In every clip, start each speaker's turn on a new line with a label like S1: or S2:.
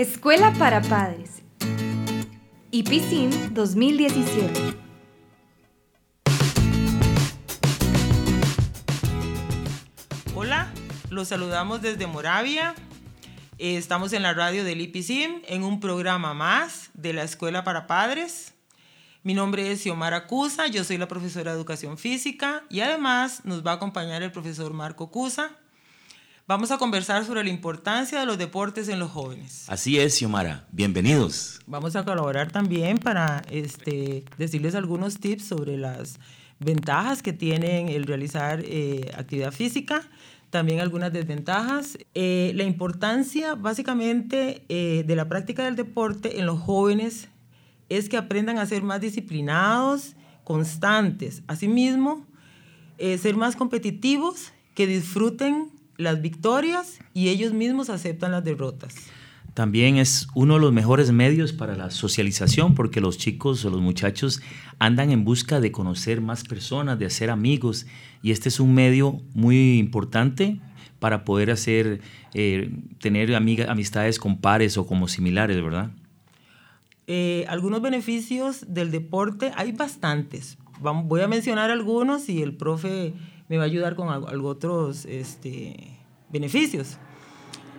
S1: Escuela para Padres. IPSIM 2017.
S2: Hola, los saludamos desde Moravia. Eh, Estamos en la radio del IPSIM en un programa más de la Escuela para Padres. Mi nombre es Xiomara Cusa, yo soy la profesora de Educación Física y además nos va a acompañar el profesor Marco Cusa. Vamos a conversar sobre la importancia de los deportes en los jóvenes.
S3: Así es, Xiomara. Bienvenidos.
S2: Vamos a colaborar también para este, decirles algunos tips sobre las ventajas que tienen el realizar eh, actividad física, también algunas desventajas. Eh, la importancia básicamente eh, de la práctica del deporte en los jóvenes es que aprendan a ser más disciplinados, constantes. Asimismo, eh, ser más competitivos, que disfruten las victorias y ellos mismos aceptan las derrotas.
S3: También es uno de los mejores medios para la socialización porque los chicos o los muchachos andan en busca de conocer más personas, de hacer amigos y este es un medio muy importante para poder hacer, eh, tener amiga, amistades con pares o como similares, ¿verdad?
S2: Eh, algunos beneficios del deporte, hay bastantes. Vamos, voy a mencionar algunos y el profe me va a ayudar con algo, otros este, beneficios.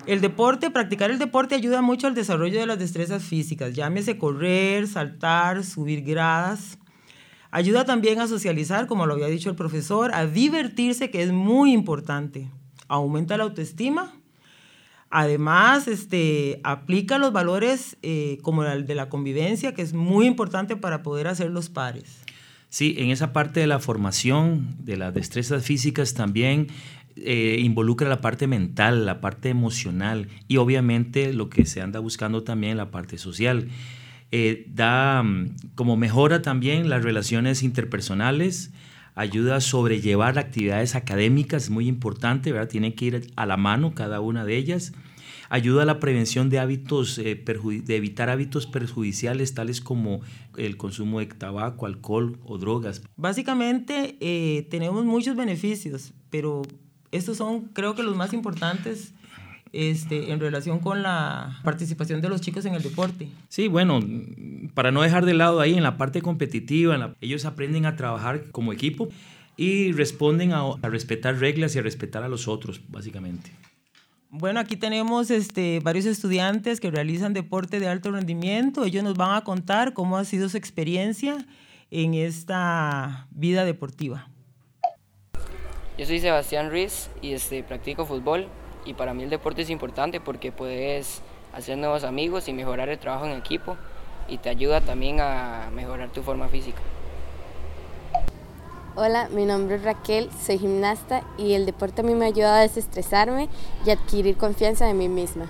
S2: El deporte, practicar el deporte ayuda mucho al desarrollo de las destrezas físicas, llámese correr, saltar, subir gradas. Ayuda también a socializar, como lo había dicho el profesor, a divertirse, que es muy importante. Aumenta la autoestima. Además, este, aplica los valores eh, como el de la convivencia, que es muy importante para poder hacer los pares.
S3: Sí, en esa parte de la formación de las destrezas físicas también eh, involucra la parte mental, la parte emocional y obviamente lo que se anda buscando también la parte social. Eh, da mm, como mejora también las relaciones interpersonales, ayuda a sobrellevar actividades académicas, muy importante, ¿verdad? Tienen que ir a la mano cada una de ellas. Ayuda a la prevención de hábitos, eh, de evitar hábitos perjudiciales tales como el consumo de tabaco, alcohol o drogas.
S2: Básicamente eh, tenemos muchos beneficios, pero estos son creo que los más importantes este, en relación con la participación de los chicos en el deporte.
S3: Sí, bueno, para no dejar de lado ahí en la parte competitiva, en la, ellos aprenden a trabajar como equipo y responden a, a, respetar reglas y a respetar a los otros, básicamente.
S2: Bueno, aquí tenemos este, varios estudiantes que realizan deporte de alto rendimiento. Ellos nos van a contar cómo ha sido su experiencia en esta vida deportiva.
S4: Yo soy Sebastián Ruiz y este, practico fútbol y para mí el deporte es importante porque puedes hacer nuevos amigos y mejorar el trabajo en equipo y te ayuda también a mejorar tu forma física.
S5: Hola, mi nombre es Raquel, soy gimnasta y el deporte a mí me ayuda a desestresarme y adquirir confianza en mí misma.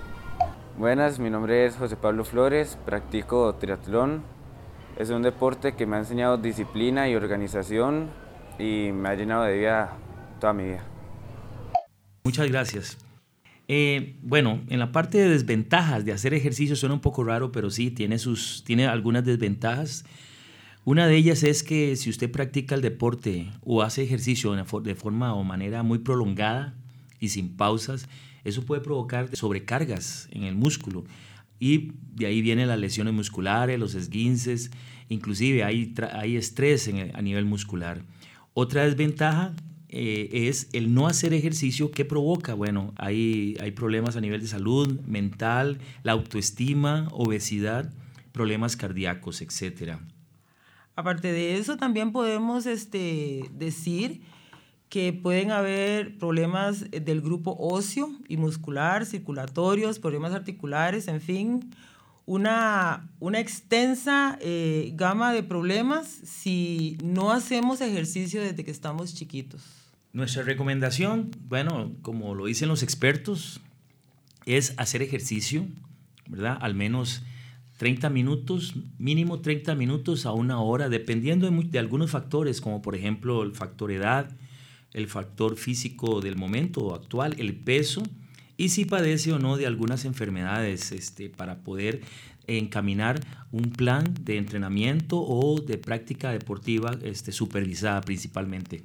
S6: Buenas, mi nombre es José Pablo Flores, practico triatlón. Es un deporte que me ha enseñado disciplina y organización y me ha llenado de vida toda mi vida.
S3: Muchas gracias. Eh, bueno, en la parte de desventajas de hacer ejercicio suena un poco raro, pero sí, tiene, sus, tiene algunas desventajas. Una de ellas es que si usted practica el deporte o hace ejercicio de forma o manera muy prolongada y sin pausas, eso puede provocar sobrecargas en el músculo y de ahí vienen las lesiones musculares, los esguinces, inclusive hay, hay estrés en, a nivel muscular. Otra desventaja eh, es el no hacer ejercicio que provoca, bueno, hay, hay problemas a nivel de salud mental, la autoestima, obesidad, problemas cardíacos, etcétera.
S2: Aparte de eso, también podemos este, decir que pueden haber problemas del grupo óseo y muscular, circulatorios, problemas articulares, en fin, una, una extensa eh, gama de problemas si no hacemos ejercicio desde que estamos chiquitos.
S3: Nuestra recomendación, bueno, como lo dicen los expertos, es hacer ejercicio, ¿verdad? Al menos 30 minutos, mínimo 30 minutos a una hora, dependiendo de, algunos factores, como por ejemplo el factor edad, el factor físico del momento actual, el peso, y si padece o no de algunas enfermedades, este, para poder encaminar un plan de entrenamiento o de práctica deportiva este, supervisada principalmente.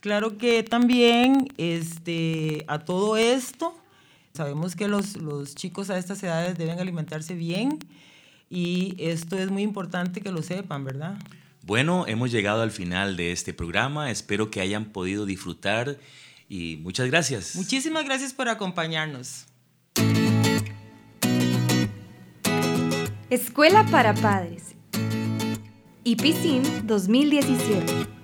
S2: Claro que también este, a todo esto Sabemos que los, los chicos a estas edades deben alimentarse bien y esto es muy importante que lo sepan, ¿verdad?
S3: Bueno, hemos llegado al final de este programa. Espero que hayan podido disfrutar y muchas gracias.
S2: Muchísimas gracias por acompañarnos.
S1: Escuela para Padres. IPICIN 2017.